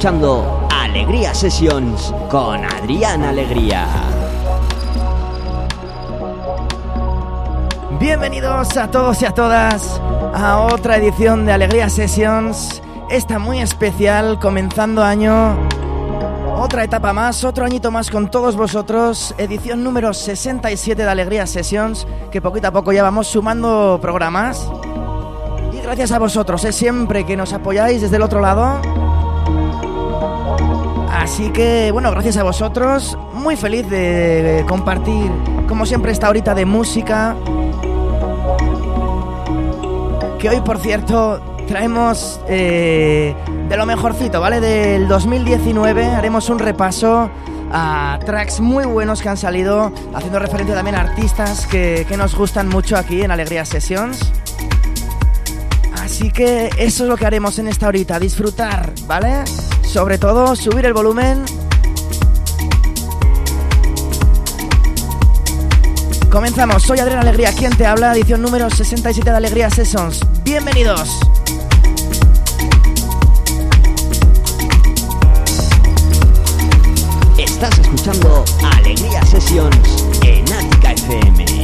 escuchando Alegría Sessions con Adrián Alegría. Bienvenidos a todos y a todas a otra edición de Alegría Sessions. Esta muy especial, comenzando año. Otra etapa más, otro añito más con todos vosotros. Edición número 67 de Alegría Sessions, que poquito a poco ya vamos sumando programas. Y gracias a vosotros, es siempre que nos apoyáis desde el otro lado. Así que, bueno, gracias a vosotros. Muy feliz de compartir, como siempre, esta horita de música. Que hoy, por cierto, traemos eh, de lo mejorcito, ¿vale? Del 2019 haremos un repaso a tracks muy buenos que han salido, haciendo referencia también a artistas que, que nos gustan mucho aquí en Alegría Sessions. Así que eso es lo que haremos en esta horita, disfrutar, ¿vale? Sobre todo subir el volumen. Comenzamos, soy Adrián Alegría, quien te habla, edición número 67 de Alegría Sessions. Bienvenidos. Estás escuchando Alegría Sessions en Ática FM.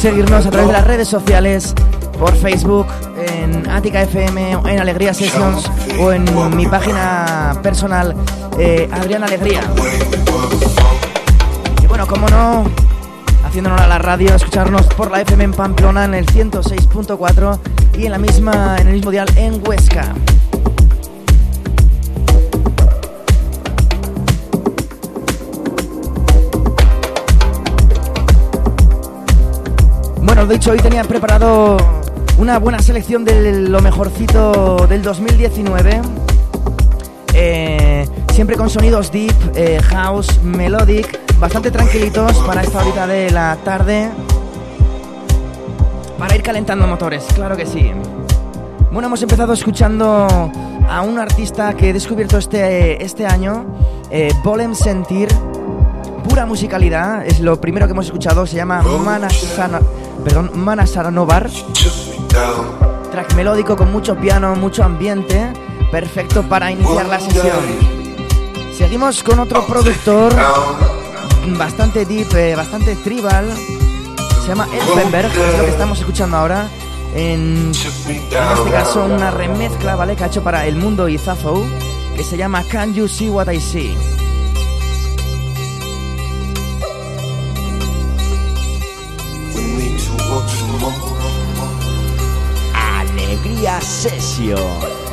Seguirnos a través de las redes sociales, por Facebook, en Ática FM, en Alegría Sessions o en mi página personal, eh, Adrián Alegría. Y bueno, como no, haciéndonos a la radio, escucharnos por la FM en Pamplona en el 106.4 y en la misma, en el mismo dial en Huesca. Bueno, de hecho hoy tenía preparado Una buena selección de lo mejorcito del 2019. Eh, siempre con sonidos deep, eh, house, melodic, bastante tranquilitos para esta horita de la tarde. Para ir calentando motores, claro que sí. Bueno, hemos empezado escuchando a un artista que he descubierto este, este año, eh, Sentir. Pura musicalidad, es lo primero que hemos escuchado, se llama Manasana, perdón, Manasaranovar. Track melódico con mucho piano, mucho ambiente, perfecto para iniciar la sesión. Seguimos con otro productor bastante deep, eh, bastante tribal, se llama Elfenberg, es lo que estamos escuchando ahora. En, este caso una remezcla, ¿vale? Que ha hecho para El Mundo y Zafo, que se llama Can You See What I See. Alegría Session.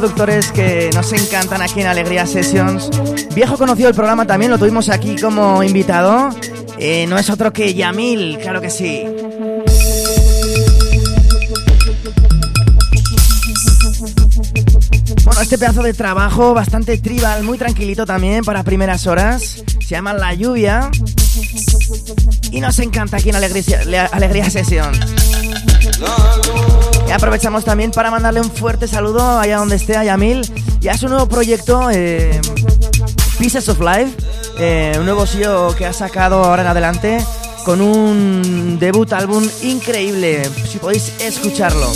Productores que nos encantan aquí en Alegría Sessions. Viejo conocido el programa también, lo tuvimos aquí como invitado. Eh, no es otro que Yamil, claro que sí. Bueno, este pedazo de trabajo bastante tribal, muy tranquilito también para primeras horas. Se llama La Lluvia. Y nos encanta aquí en Alegría, Alegría Sessions. Y aprovechamos también para mandarle un fuerte saludo allá donde esté a Yamil y a su nuevo proyecto eh, Pieces of Life, eh, un nuevo sello que ha sacado ahora en adelante con un debut álbum increíble, si podéis escucharlo.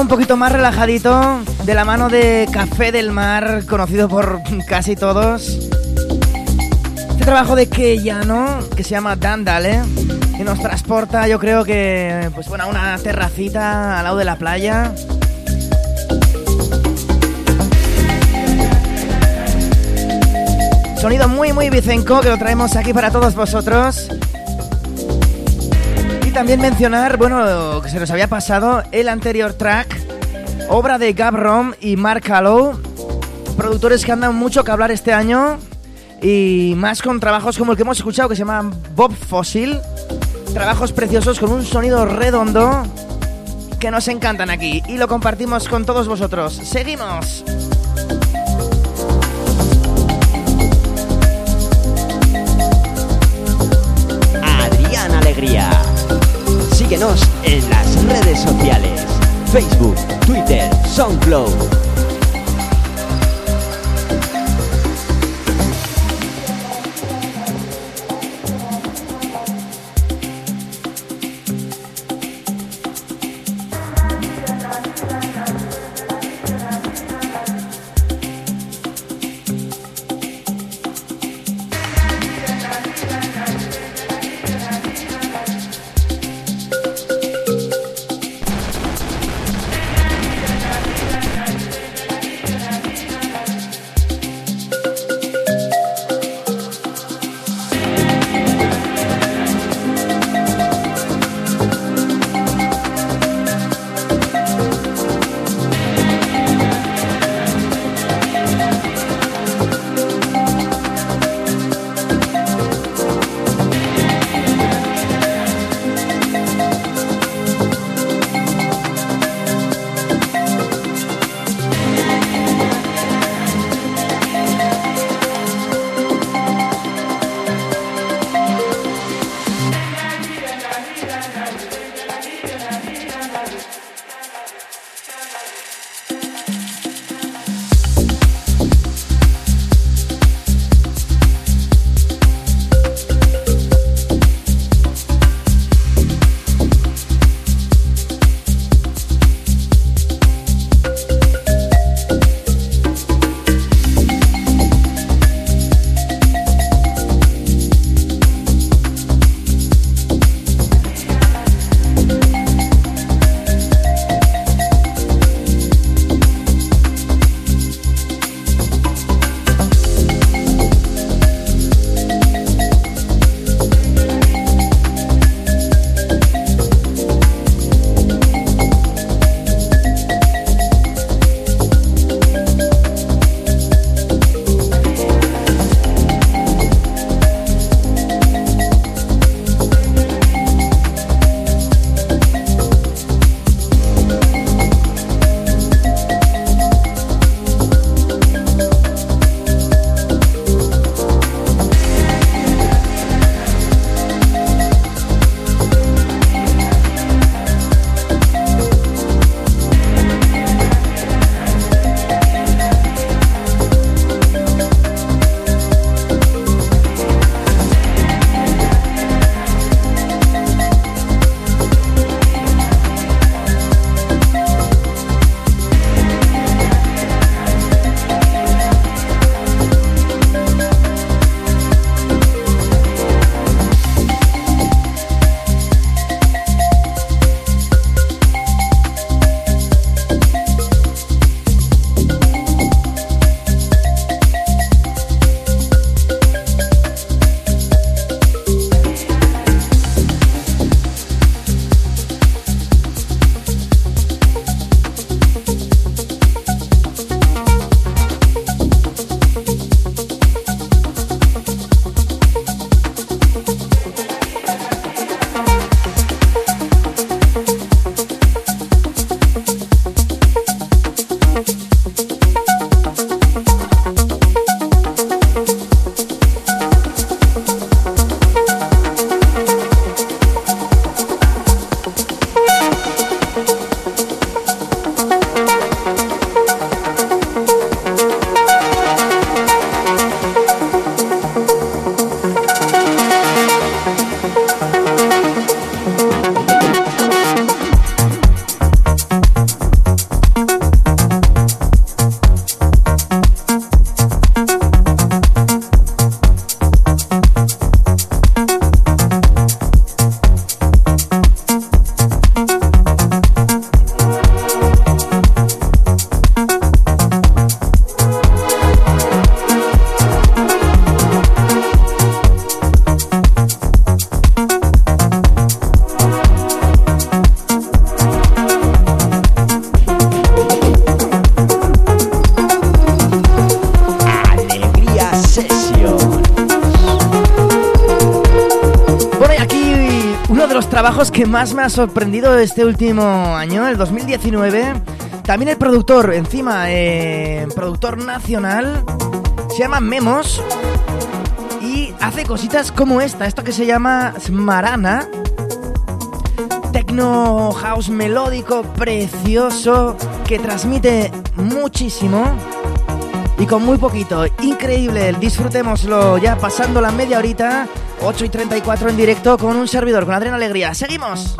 Un poquito más relajadito, de la mano de Café del Mar, conocido por casi todos. Este trabajo de Keyano, que se llama Dandale, y nos transporta, yo creo que, pues bueno, a una terracita al lado de la playa. Sonido muy, muy vicenco que lo traemos aquí para todos vosotros. También mencionar, bueno, que se nos había pasado el anterior track, obra de Gab Rom y Mark Hallow, productores que andan mucho que hablar este año y más con trabajos como el que hemos escuchado que se llama Bob Fossil. Trabajos preciosos con un sonido redondo que nos encantan aquí y lo compartimos con todos vosotros. ¡Seguimos! Síguenos en las redes sociales. Facebook, Twitter, SoundCloud. Más me ha sorprendido este último año, el 2019. También el productor, encima, eh, productor nacional, se llama Memos y hace cositas como esta, esto que se llama Smarana. Tecno house melódico precioso que transmite muchísimo y con muy poquito. Increíble, disfrutémoslo ya pasando la media horita, 8 y 34 en directo con un servidor, con Adriana Alegría. ¡Seguimos!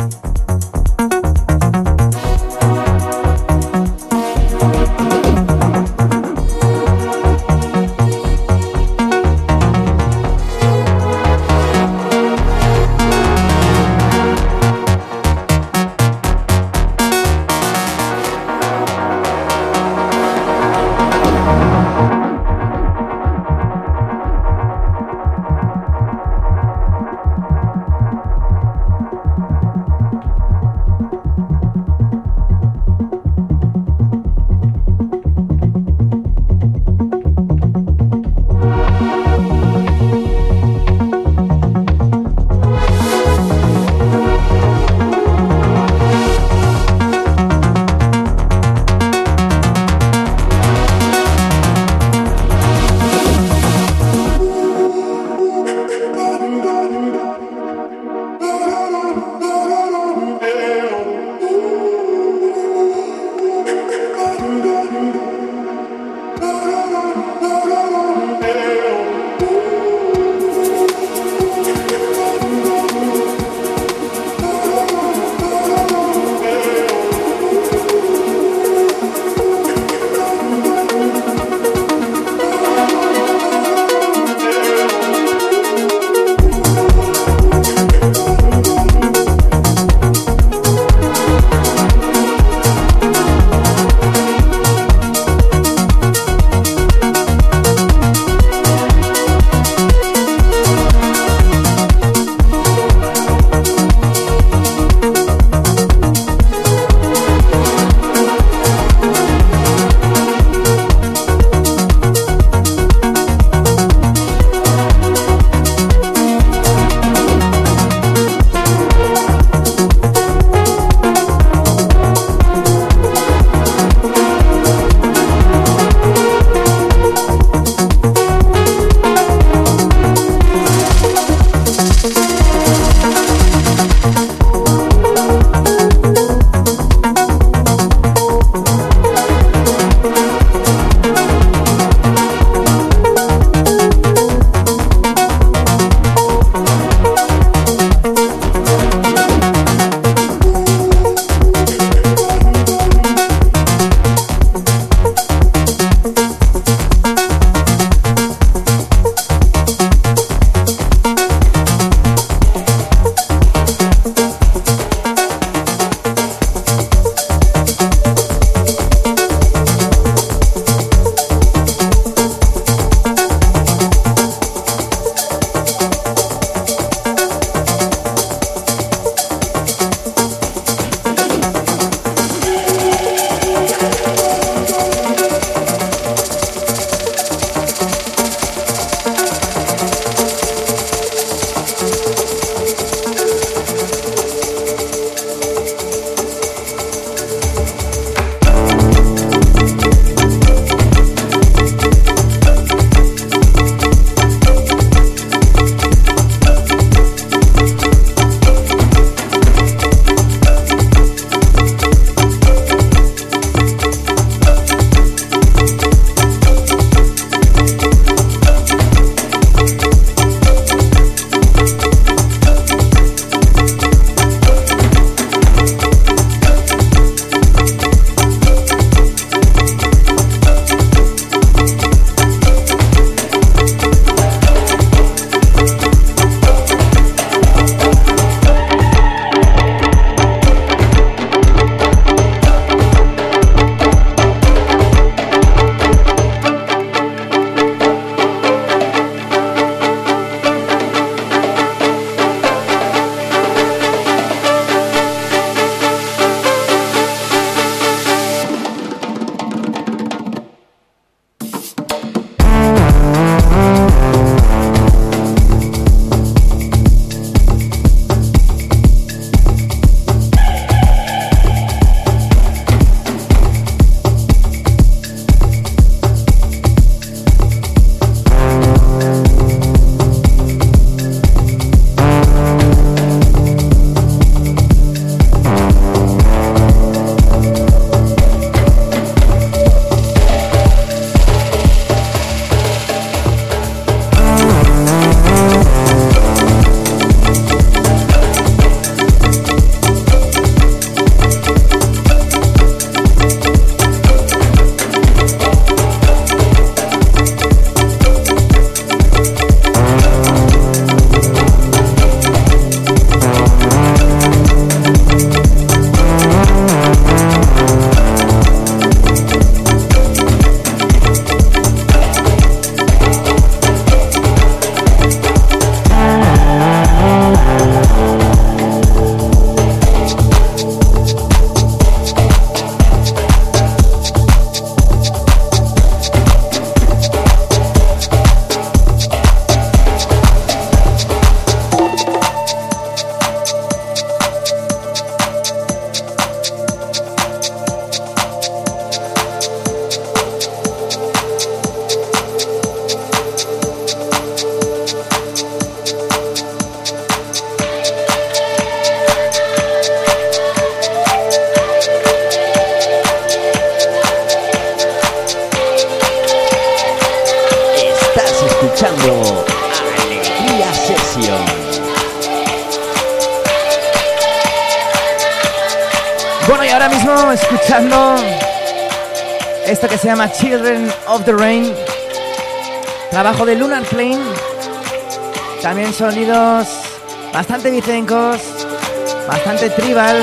Bastante tribal,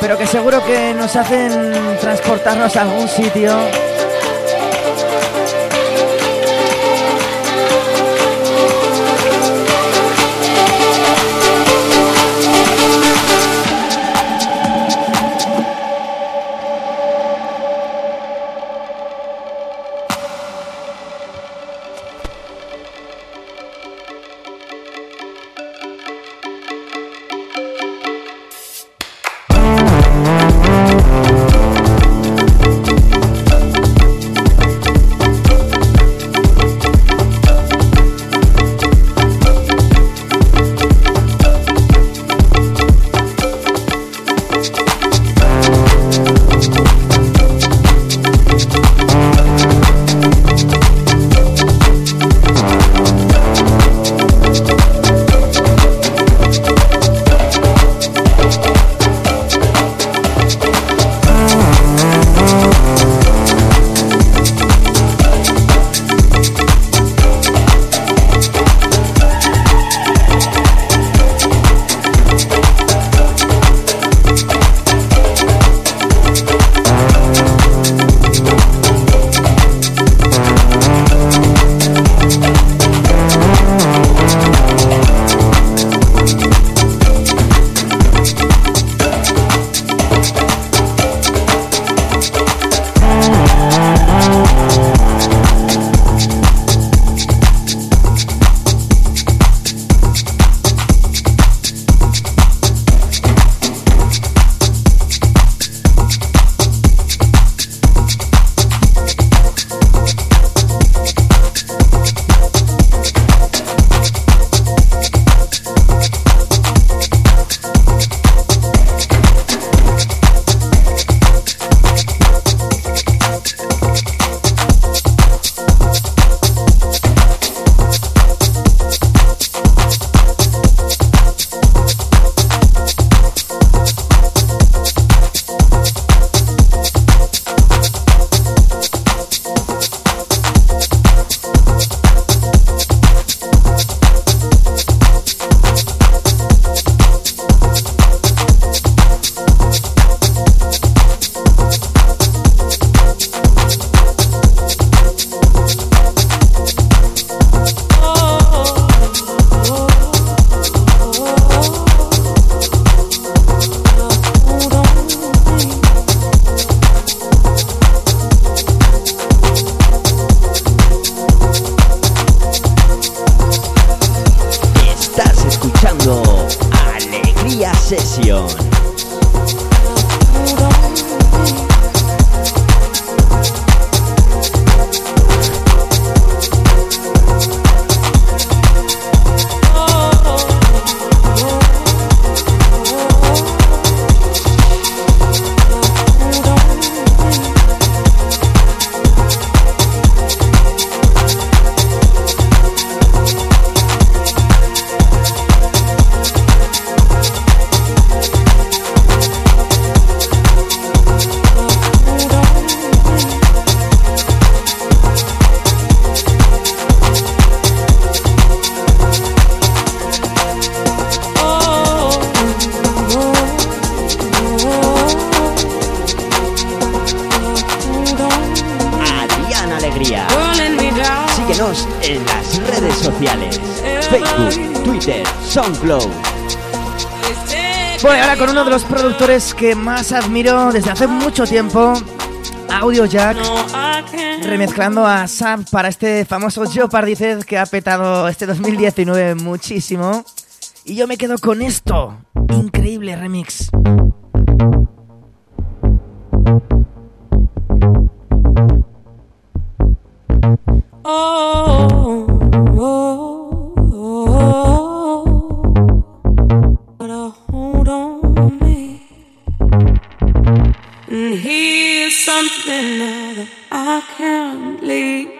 pero que seguro que nos hacen transportarnos a algún sitio que más admiro desde hace mucho tiempo, Audio Jack, remezclando a Sam para este famoso Jeopardiced que ha petado este 2019 muchísimo. Y yo me quedo con esto, increíble remix. oh, oh, oh, oh, oh. a hold on me. And here's something that I can't leave.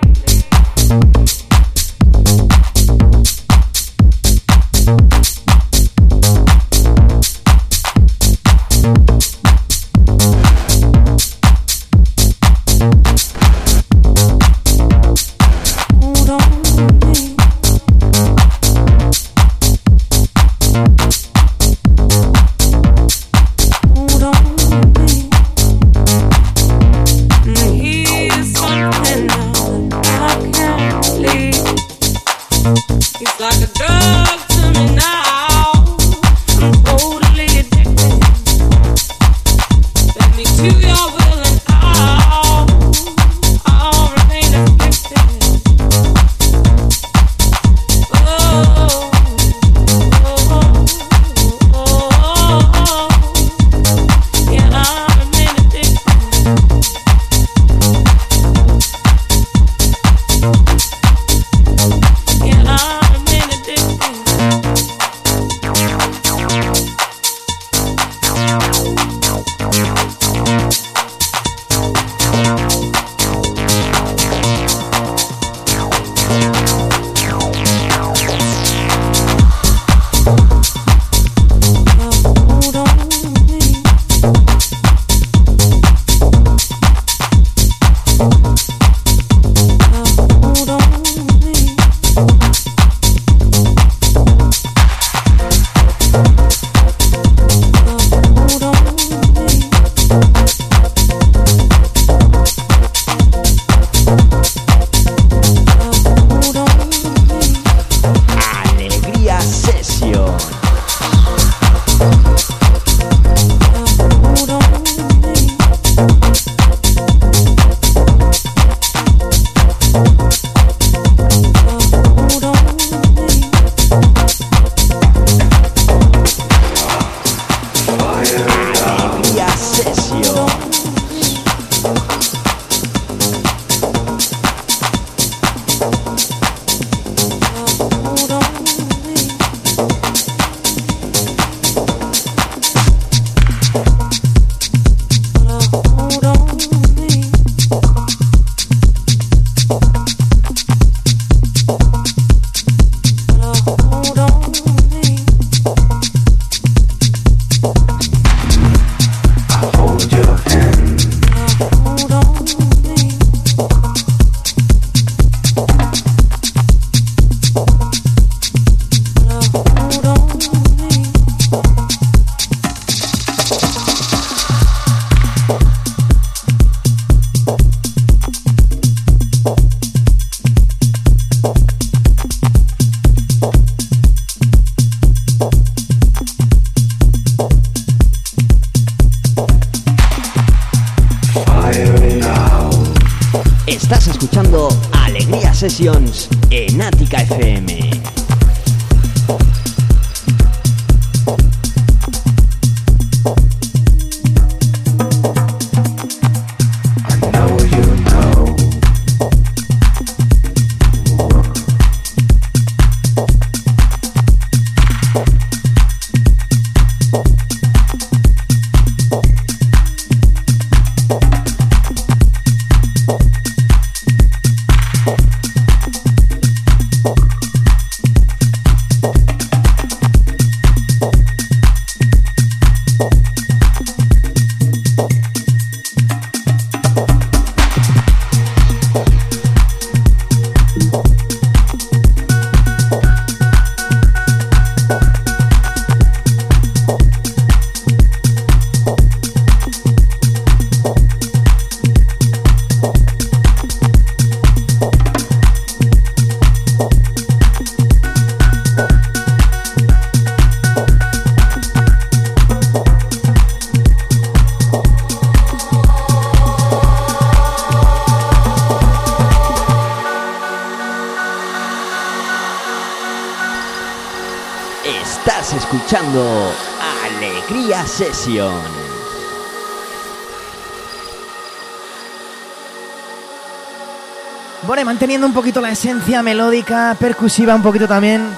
Bueno, manteniendo un poquito la esencia melódica, percusiva un poquito también.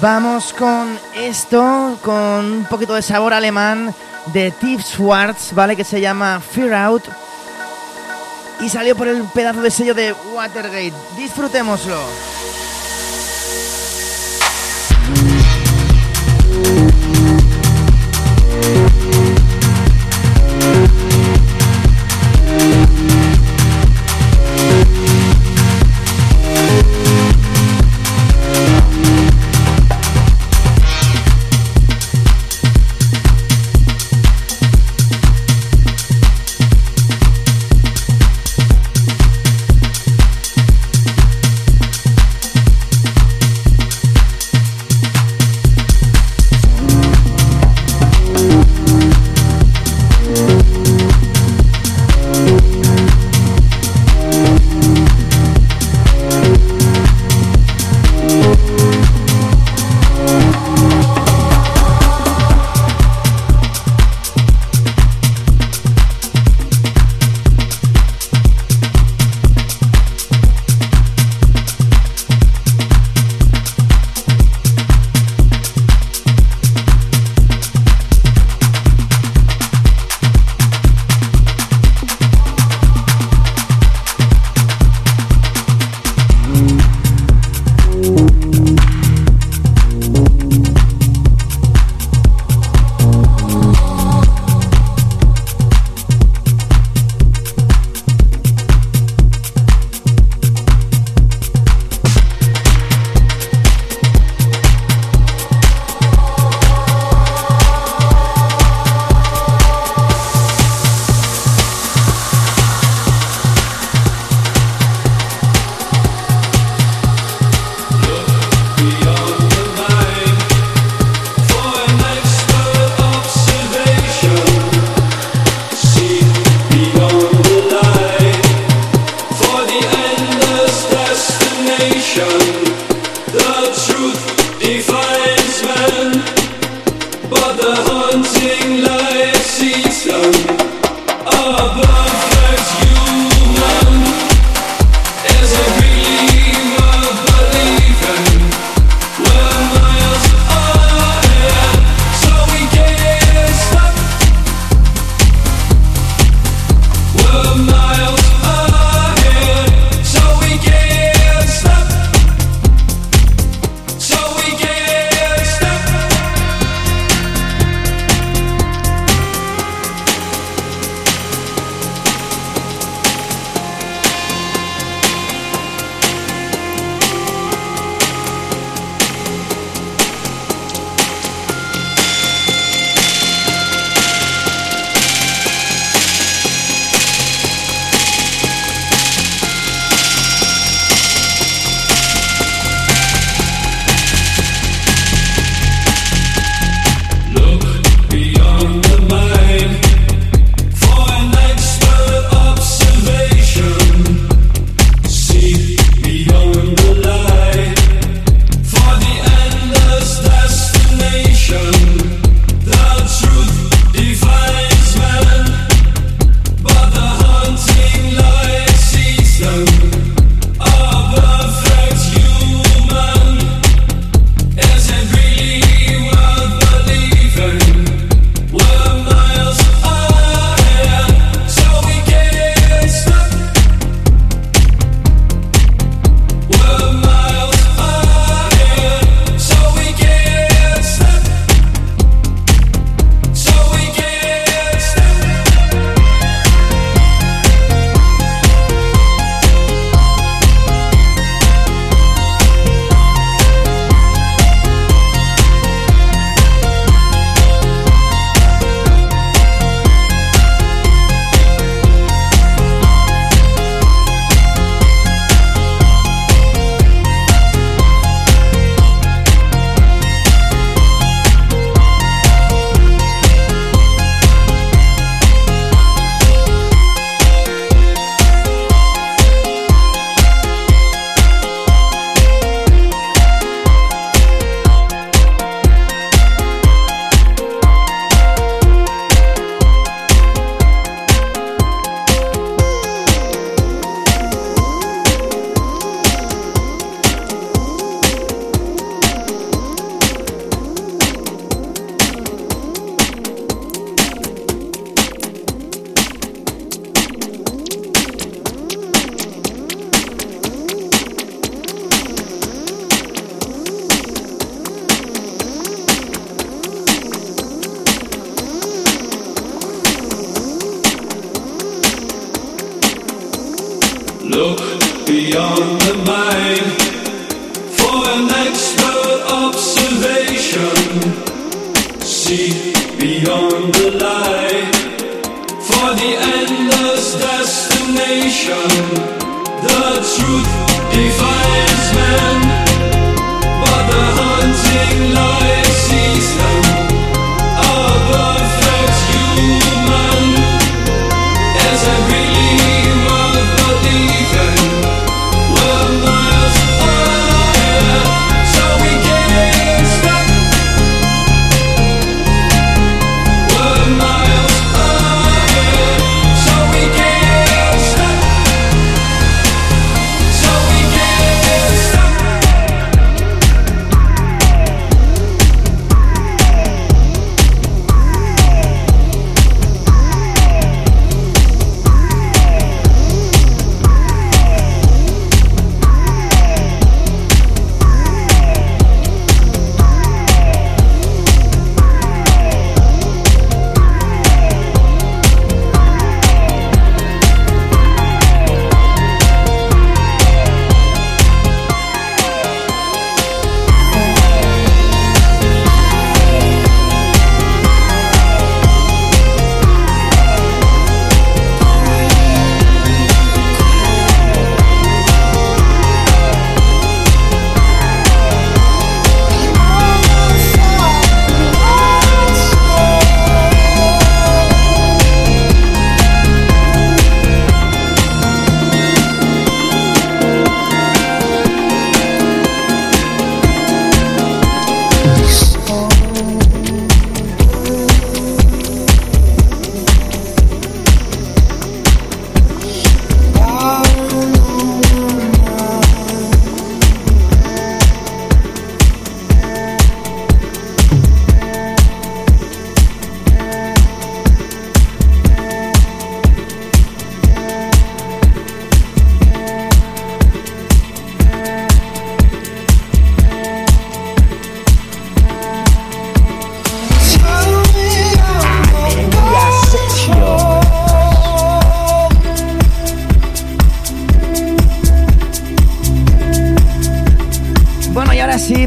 Vamos con esto, con un poquito de sabor alemán de Tiff Schwartz, ¿vale? Que se llama Fear Out. Y salió por el pedazo de sello de Watergate. Disfrutémoslo.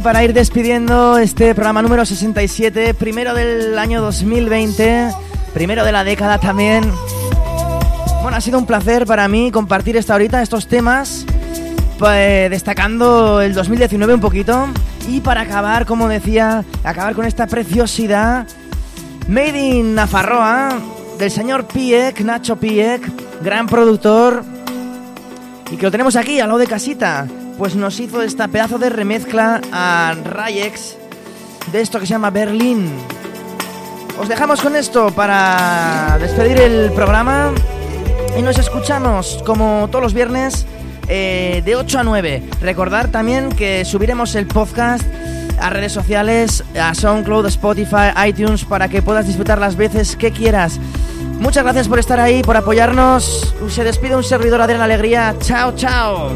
Para ir despidiendo este programa número 67, primero del año 2020, primero de la década también. Bueno, ha sido un placer para mí compartir esta horita, estos temas, pues, destacando el 2019 un poquito. Y para acabar, como decía, acabar con esta preciosidad, Made in Nafarroa, del señor Piek, Nacho Piek, gran productor, y que lo tenemos aquí, al lado de casita pues nos hizo esta pedazo de remezcla a Rayex de esto que se llama Berlín. Os dejamos con esto para despedir el programa y nos escuchamos como todos los viernes eh, de 8 a 9. Recordar también que subiremos el podcast a redes sociales, a SoundCloud, Spotify, iTunes, para que puedas disfrutar las veces que quieras. Muchas gracias por estar ahí, por apoyarnos. Se despide un servidor la Alegría. Chao, chao.